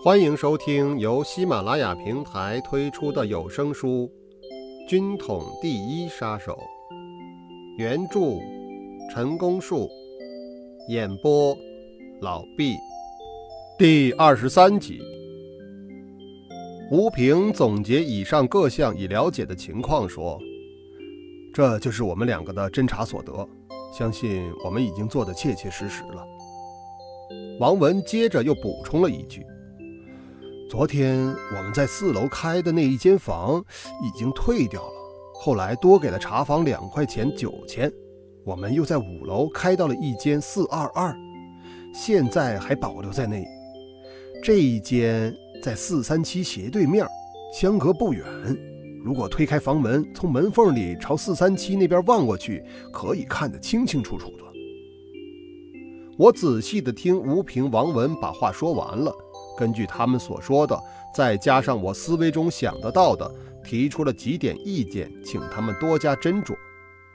欢迎收听由喜马拉雅平台推出的有声书《军统第一杀手》，原著陈功树，演播老毕，第二十三集。吴平总结以上各项已了解的情况说：“这就是我们两个的侦查所得，相信我们已经做得切切实实了。”王文接着又补充了一句。昨天我们在四楼开的那一间房已经退掉了，后来多给了茶房两块钱九千。我们又在五楼开到了一间四二二，现在还保留在那。这一间在四三七斜对面，相隔不远。如果推开房门，从门缝里朝四三七那边望过去，可以看得清清楚楚的。我仔细地听吴平、王文把话说完了。根据他们所说的，再加上我思维中想得到的，提出了几点意见，请他们多加斟酌。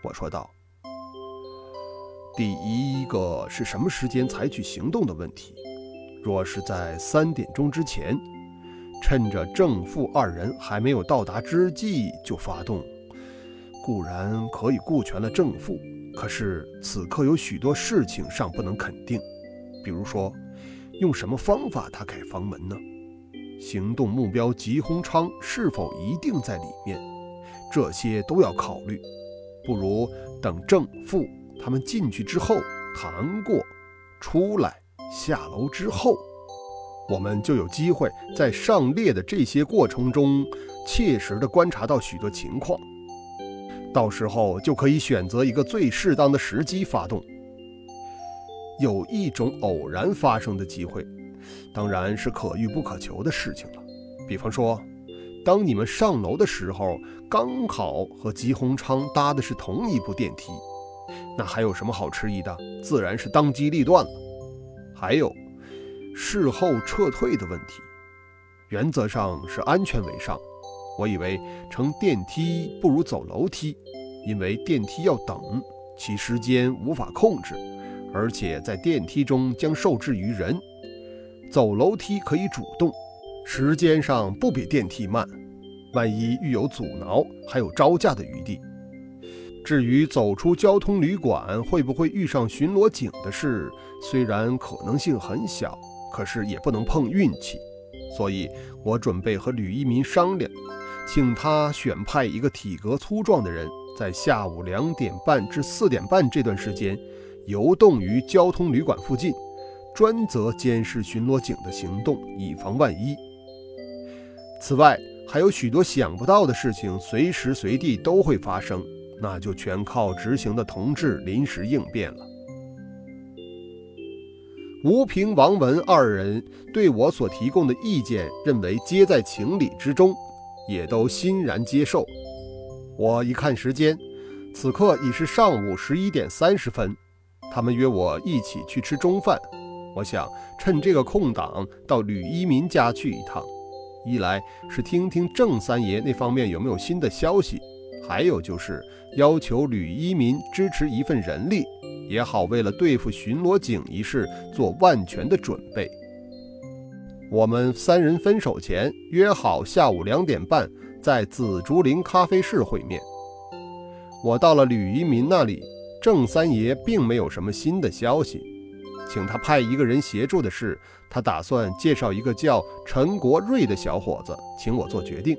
我说道：“第一个是什么时间采取行动的问题。若是在三点钟之前，趁着正负二人还没有到达之际就发动，固然可以顾全了正负，可是此刻有许多事情尚不能肯定，比如说。”用什么方法打开房门呢？行动目标吉鸿昌是否一定在里面？这些都要考虑。不如等正副他们进去之后谈过，出来下楼之后，我们就有机会在上列的这些过程中切实地观察到许多情况。到时候就可以选择一个最适当的时机发动。有一种偶然发生的机会，当然是可遇不可求的事情了。比方说，当你们上楼的时候，刚好和吉鸿昌搭的是同一部电梯，那还有什么好迟疑的？自然是当机立断了。还有，事后撤退的问题，原则上是安全为上。我以为乘电梯不如走楼梯，因为电梯要等，其时间无法控制。而且在电梯中将受制于人，走楼梯可以主动，时间上不比电梯慢。万一遇有阻挠，还有招架的余地。至于走出交通旅馆会不会遇上巡逻警的事，虽然可能性很小，可是也不能碰运气。所以我准备和吕一民商量，请他选派一个体格粗壮的人，在下午两点半至四点半这段时间。游动于交通旅馆附近，专责监视巡逻警的行动，以防万一。此外，还有许多想不到的事情，随时随地都会发生，那就全靠执行的同志临时应变了。吴平、王文二人对我所提供的意见，认为皆在情理之中，也都欣然接受。我一看时间，此刻已是上午十一点三十分。他们约我一起去吃中饭，我想趁这个空档到吕一民家去一趟，一来是听听郑三爷那方面有没有新的消息，还有就是要求吕一民支持一份人力，也好为了对付巡逻警一事做万全的准备。我们三人分手前约好下午两点半在紫竹林咖啡室会面。我到了吕一民那里。郑三爷并没有什么新的消息，请他派一个人协助的是，他打算介绍一个叫陈国瑞的小伙子，请我做决定。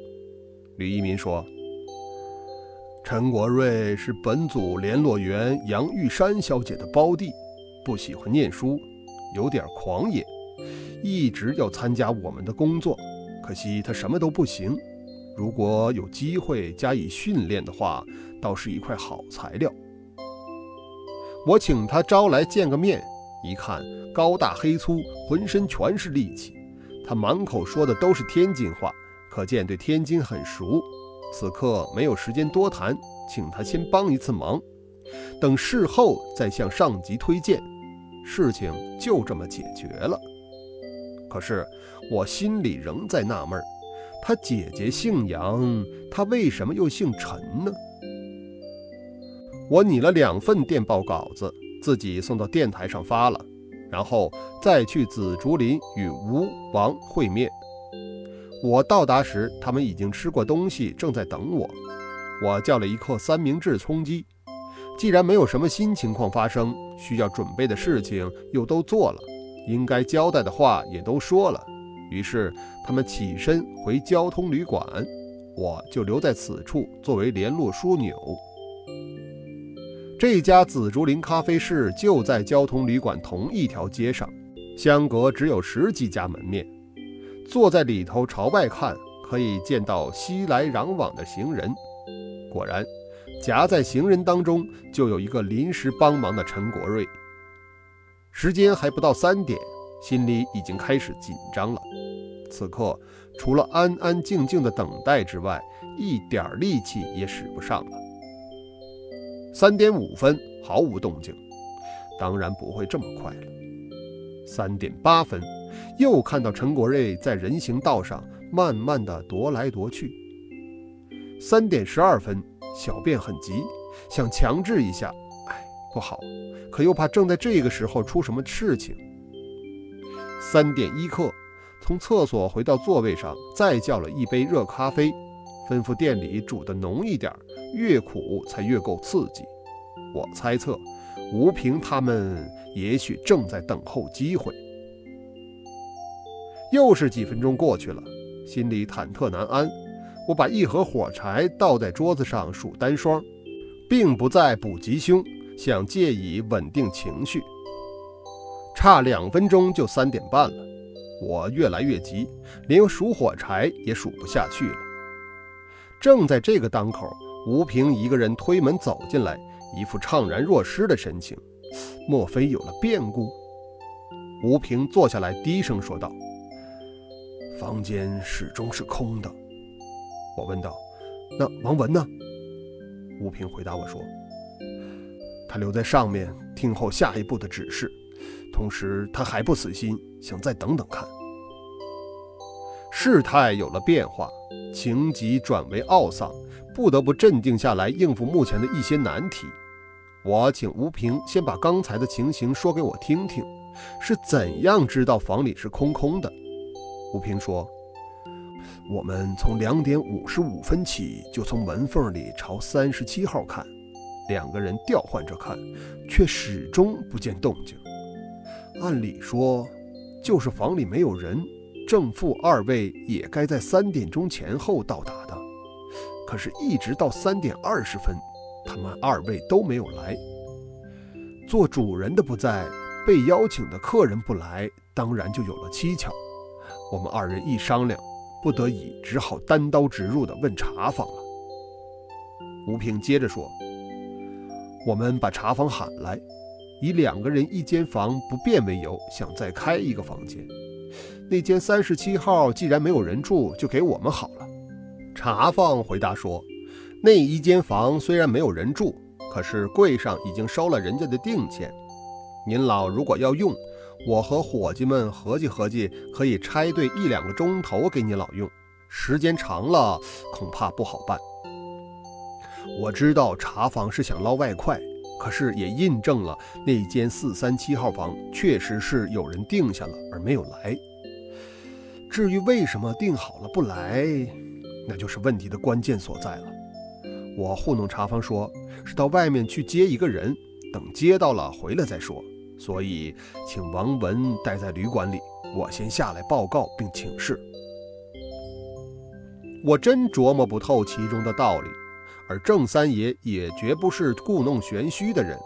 吕一民说：“陈国瑞是本组联络员杨玉山小姐的胞弟，不喜欢念书，有点狂野，一直要参加我们的工作，可惜他什么都不行。如果有机会加以训练的话，倒是一块好材料。”我请他招来见个面，一看高大黑粗，浑身全是力气。他满口说的都是天津话，可见对天津很熟。此刻没有时间多谈，请他先帮一次忙，等事后再向上级推荐。事情就这么解决了。可是我心里仍在纳闷他姐姐姓杨，他为什么又姓陈呢？我拟了两份电报稿子，自己送到电台上发了，然后再去紫竹林与吴王会面。我到达时，他们已经吃过东西，正在等我。我叫了一克三明治充饥。既然没有什么新情况发生，需要准备的事情又都做了，应该交代的话也都说了，于是他们起身回交通旅馆，我就留在此处作为联络枢纽。这家紫竹林咖啡室就在交通旅馆同一条街上，相隔只有十几家门面。坐在里头朝外看，可以见到熙来攘往的行人。果然，夹在行人当中就有一个临时帮忙的陈国瑞。时间还不到三点，心里已经开始紧张了。此刻，除了安安静静的等待之外，一点力气也使不上了。三点五分，毫无动静，当然不会这么快了。三点八分。又看到陈国瑞在人行道上慢慢的踱来踱去。三点十二分，小便很急，想强制一下，哎，不好，可又怕正在这个时候出什么事情。三点一刻，从厕所回到座位上，再叫了一杯热咖啡，吩咐店里煮的浓一点，越苦才越够刺激。我猜测，吴平他们也许正在等候机会。又是几分钟过去了，心里忐忑难安。我把一盒火柴倒在桌子上数单双，并不再补吉凶，想借以稳定情绪。差两分钟就三点半了，我越来越急，连数火柴也数不下去了。正在这个当口，吴平一个人推门走进来，一副怅然若失的神情。莫非有了变故？吴平坐下来，低声说道。房间始终是空的，我问道：“那王文呢？”吴平回答我说：“他留在上面听候下一步的指示，同时他还不死心，想再等等看。”事态有了变化，情急转为懊丧，不得不镇定下来应付目前的一些难题。我请吴平先把刚才的情形说给我听听，是怎样知道房里是空空的？吴平说：“我们从两点五十五分起就从门缝里朝三十七号看，两个人调换着看，却始终不见动静。按理说，就是房里没有人，正负二位也该在三点钟前后到达的。可是，一直到三点二十分，他们二位都没有来。做主人的不在，被邀请的客人不来，当然就有了蹊跷。”我们二人一商量，不得已只好单刀直入地问茶房了。吴平接着说：“我们把茶房喊来，以两个人一间房不便为由，想再开一个房间。那间三十七号既然没有人住，就给我们好了。”茶房回答说：“那一间房虽然没有人住，可是柜上已经收了人家的定钱。您老如果要用。”我和伙计们合计合计，可以拆对一两个钟头给你老用，时间长了恐怕不好办。我知道茶房是想捞外快，可是也印证了那间四三七号房确实是有人定下了而没有来。至于为什么定好了不来，那就是问题的关键所在了。我糊弄茶房说是到外面去接一个人，等接到了回来再说。所以，请王文待在旅馆里，我先下来报告并请示。我真琢磨不透其中的道理，而郑三爷也绝不是故弄玄虚的人，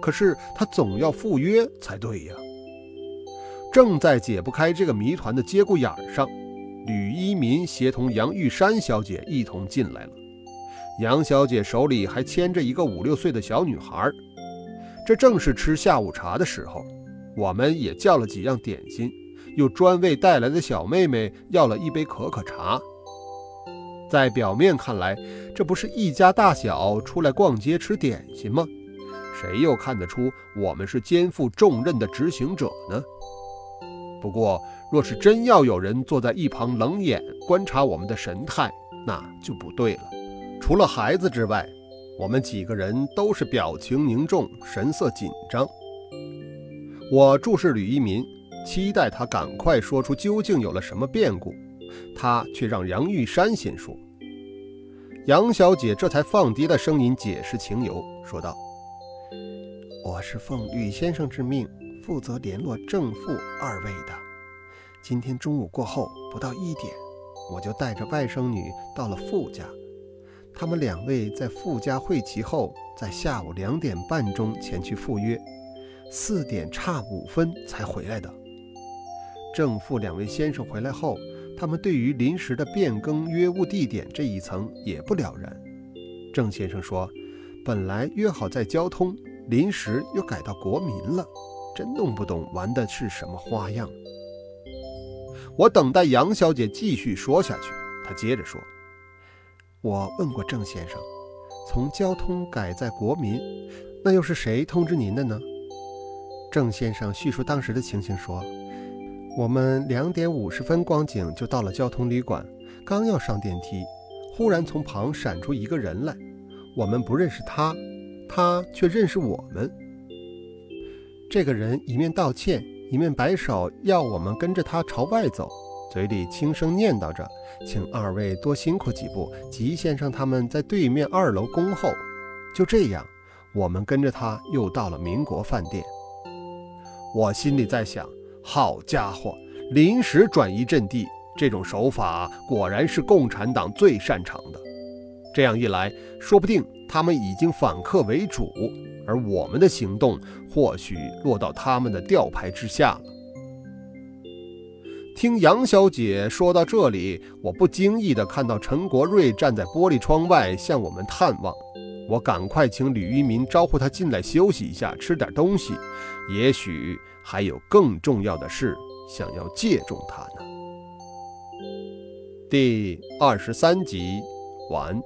可是他总要赴约才对呀。正在解不开这个谜团的节骨眼上，吕一民协同杨玉山小姐一同进来了。杨小姐手里还牵着一个五六岁的小女孩。这正是吃下午茶的时候，我们也叫了几样点心，又专为带来的小妹妹要了一杯可可茶。在表面看来，这不是一家大小出来逛街吃点心吗？谁又看得出我们是肩负重任的执行者呢？不过，若是真要有人坐在一旁冷眼观察我们的神态，那就不对了。除了孩子之外。我们几个人都是表情凝重，神色紧张。我注视吕一民，期待他赶快说出究竟有了什么变故，他却让杨玉山先说。杨小姐这才放低了声音解释情由，说道：“我是奉吕先生之命，负责联络正副二位的。今天中午过后不到一点，我就带着外甥女到了傅家。他们两位在傅家会齐后，在下午两点半钟前去赴约，四点差五分才回来的。正副两位先生回来后。”他们对于临时的变更约务地点这一层也不了然。郑先生说：“本来约好在交通，临时又改到国民了，真弄不懂玩的是什么花样。”我等待杨小姐继续说下去，她接着说：“我问过郑先生，从交通改在国民，那又是谁通知您的呢？”郑先生叙述当时的情形说。我们两点五十分光景就到了交通旅馆，刚要上电梯，忽然从旁闪出一个人来。我们不认识他，他却认识我们。这个人一面道歉，一面摆手要我们跟着他朝外走，嘴里轻声念叨着：“请二位多辛苦几步，吉先生他们在对面二楼恭候。”就这样，我们跟着他又到了民国饭店。我心里在想。好家伙，临时转移阵地这种手法果然是共产党最擅长的。这样一来，说不定他们已经反客为主，而我们的行动或许落到他们的吊牌之下了。听杨小姐说到这里，我不经意地看到陈国瑞站在玻璃窗外向我们探望。我赶快请吕一民招呼他进来休息一下，吃点东西。也许。还有更重要的事想要借重他呢。第二十三集完。